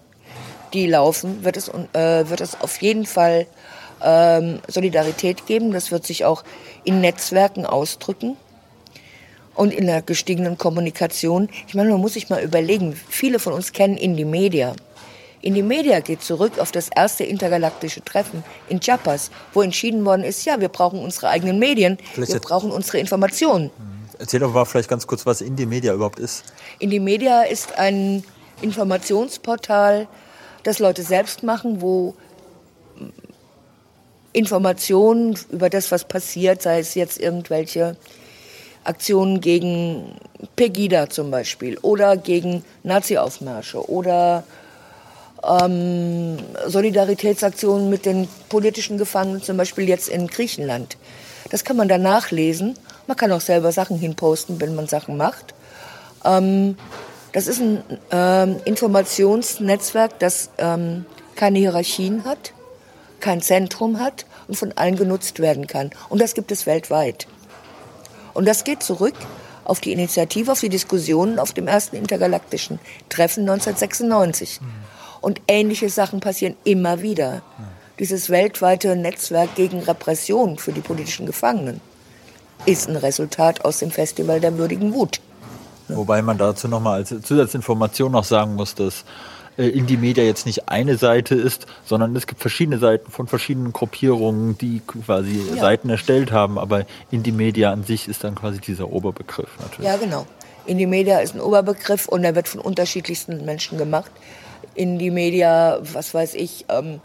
die laufen, wird es, äh, wird es auf jeden Fall ähm, Solidarität geben. Das wird sich auch in Netzwerken ausdrücken und in der gestiegenen Kommunikation. Ich meine, man muss sich mal überlegen, viele von uns kennen Indie Media. Indie Media geht zurück auf das erste intergalaktische Treffen in Chiapas, wo entschieden worden ist, ja, wir brauchen unsere eigenen Medien, wir brauchen unsere Informationen. Mhm. Erzähl doch mal vielleicht ganz kurz, was Indie Media überhaupt ist. Indie Media ist ein Informationsportal, das Leute selbst machen, wo Informationen über das, was passiert, sei es jetzt irgendwelche Aktionen gegen Pegida zum Beispiel oder gegen Nazi-Aufmärsche oder ähm, Solidaritätsaktionen mit den politischen Gefangenen, zum Beispiel jetzt in Griechenland. Das kann man da nachlesen. Man kann auch selber Sachen hinposten, wenn man Sachen macht. Ähm, das ist ein ähm, Informationsnetzwerk, das ähm, keine Hierarchien hat, kein Zentrum hat und von allen genutzt werden kann. Und das gibt es weltweit. Und das geht zurück auf die Initiative, auf die Diskussionen auf dem ersten intergalaktischen Treffen 1996. Mhm. Und ähnliche Sachen passieren immer wieder. Mhm. Dieses weltweite Netzwerk gegen Repression für die politischen Gefangenen ist ein Resultat aus dem Festival der würdigen Wut. Wobei man dazu nochmal als Zusatzinformation noch sagen muss, dass äh, Indie Media jetzt nicht eine Seite ist, sondern es gibt verschiedene Seiten von verschiedenen Gruppierungen, die quasi ja. Seiten erstellt haben. Aber Indie Media an sich ist dann quasi dieser Oberbegriff natürlich. Ja, genau. Indie Media ist ein Oberbegriff und er wird von unterschiedlichsten Menschen gemacht. Indie Media, was weiß ich, ähm,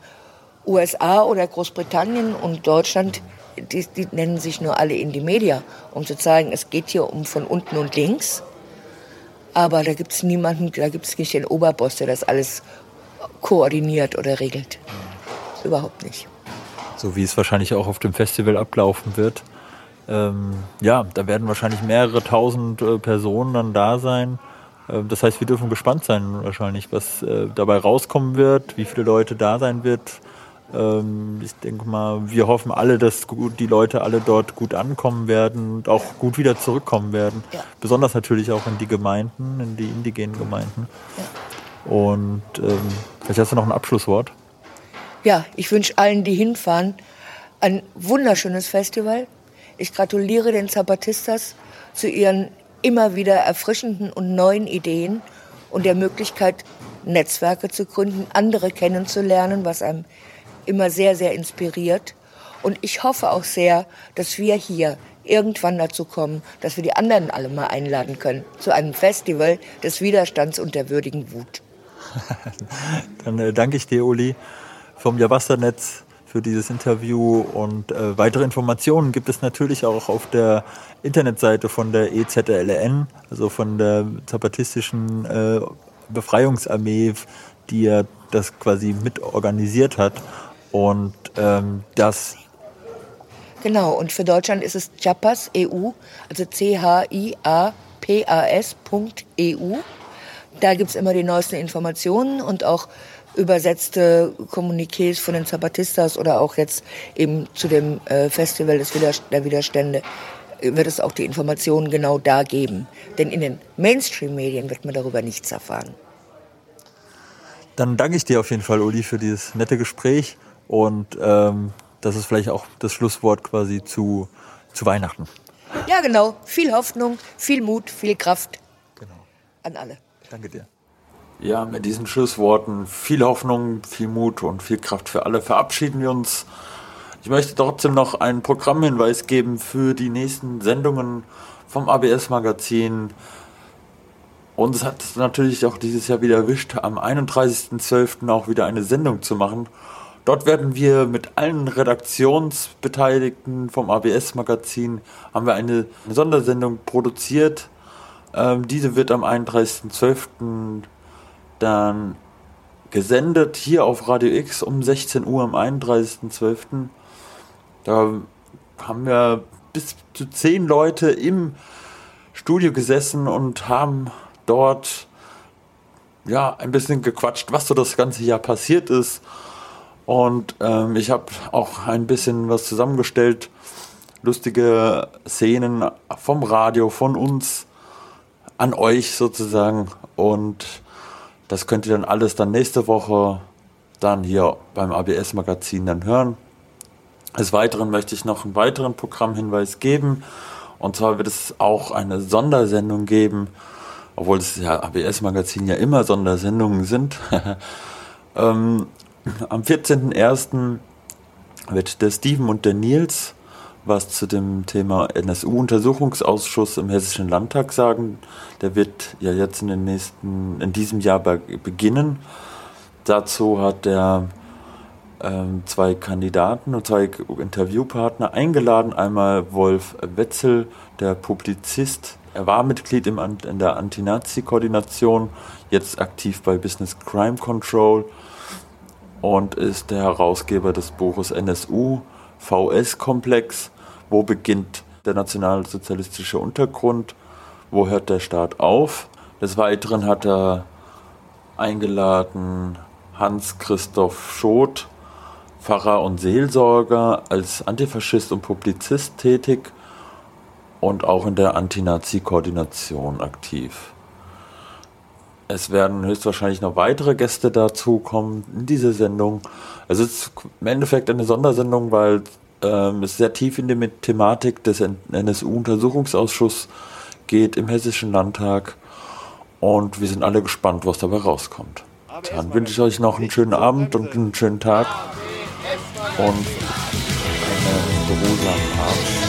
USA oder Großbritannien und Deutschland, die, die nennen sich nur alle Indie Media, um zu zeigen, es geht hier um von unten und links aber da gibt es niemanden, da gibt es nicht den Oberboss, der das alles koordiniert oder regelt. Überhaupt nicht. So wie es wahrscheinlich auch auf dem Festival ablaufen wird. Ähm, ja, da werden wahrscheinlich mehrere tausend äh, Personen dann da sein. Äh, das heißt, wir dürfen gespannt sein wahrscheinlich, was äh, dabei rauskommen wird, wie viele Leute da sein wird. Ähm, ich denke mal, wir hoffen alle, dass die Leute alle dort gut ankommen werden und auch gut wieder zurückkommen werden. Ja. Besonders natürlich auch in die Gemeinden, in die indigenen Gemeinden. Ja. Und ähm, vielleicht hast du noch ein Abschlusswort. Ja, ich wünsche allen, die hinfahren, ein wunderschönes Festival. Ich gratuliere den Zapatistas zu ihren immer wieder erfrischenden und neuen Ideen und der Möglichkeit, Netzwerke zu gründen, andere kennenzulernen, was einem immer sehr, sehr inspiriert. Und ich hoffe auch sehr, dass wir hier irgendwann dazu kommen, dass wir die anderen alle mal einladen können zu einem Festival des Widerstands und der würdigen Wut. Dann äh, danke ich dir, Uli, vom Javasta-Netz für dieses Interview und äh, weitere Informationen gibt es natürlich auch auf der Internetseite von der EZLN, also von der Zapatistischen äh, Befreiungsarmee, die ja das quasi mit organisiert hat. Und ähm, das. Genau, und für Deutschland ist es Chiapas EU, also C-H-I-A-P-A-S.eu. Da gibt es immer die neuesten Informationen und auch übersetzte Kommuniqués von den Zapatistas oder auch jetzt eben zu dem äh, Festival des der Widerstände wird es auch die Informationen genau da geben. Denn in den Mainstream-Medien wird man darüber nichts erfahren. Dann danke ich dir auf jeden Fall, Uli, für dieses nette Gespräch. Und ähm, das ist vielleicht auch das Schlusswort quasi zu, zu Weihnachten. Ja, genau. Viel Hoffnung, viel Mut, viel Kraft. Genau. An alle. Danke dir. Ja, mit diesen Schlussworten viel Hoffnung, viel Mut und viel Kraft für alle verabschieden wir uns. Ich möchte trotzdem noch einen Programmhinweis geben für die nächsten Sendungen vom ABS-Magazin. Uns hat es natürlich auch dieses Jahr wieder erwischt, am 31.12. auch wieder eine Sendung zu machen. Dort werden wir mit allen Redaktionsbeteiligten vom ABS-Magazin haben wir eine Sondersendung produziert. Ähm, diese wird am 31.12. dann gesendet hier auf Radio X um 16 Uhr am 31.12. Da haben wir bis zu zehn Leute im Studio gesessen und haben dort ja ein bisschen gequatscht, was so das ganze Jahr passiert ist und ähm, ich habe auch ein bisschen was zusammengestellt, lustige Szenen vom Radio, von uns an euch sozusagen. Und das könnt ihr dann alles dann nächste Woche dann hier beim ABS-Magazin dann hören. Des Weiteren möchte ich noch einen weiteren Programmhinweis geben. Und zwar wird es auch eine Sondersendung geben, obwohl das ja ABS-Magazin ja immer Sondersendungen sind. ähm, am 14.01. wird der Steven und der Nils was zu dem Thema NSU-Untersuchungsausschuss im Hessischen Landtag sagen. Der wird ja jetzt in, den nächsten, in diesem Jahr beginnen. Dazu hat der ähm, zwei Kandidaten und zwei Interviewpartner eingeladen. Einmal Wolf Wetzel, der Publizist. Er war Mitglied im, in der Anti-Nazi-Koordination, jetzt aktiv bei Business Crime Control und ist der Herausgeber des Buches NSU, VS-Komplex. Wo beginnt der nationalsozialistische Untergrund? Wo hört der Staat auf? Des Weiteren hat er eingeladen Hans-Christoph Schot, Pfarrer und Seelsorger, als Antifaschist und Publizist tätig und auch in der Anti-Nazi-Koordination aktiv. Es werden höchstwahrscheinlich noch weitere Gäste dazukommen in diese Sendung. Es ist im Endeffekt eine Sondersendung, weil ähm, es sehr tief in die Thematik des NSU-Untersuchungsausschusses geht im Hessischen Landtag. Und wir sind alle gespannt, was dabei rauskommt. Dann wünsche ich euch noch einen schönen Abend und einen schönen Tag und einen beruhigsamen Abend.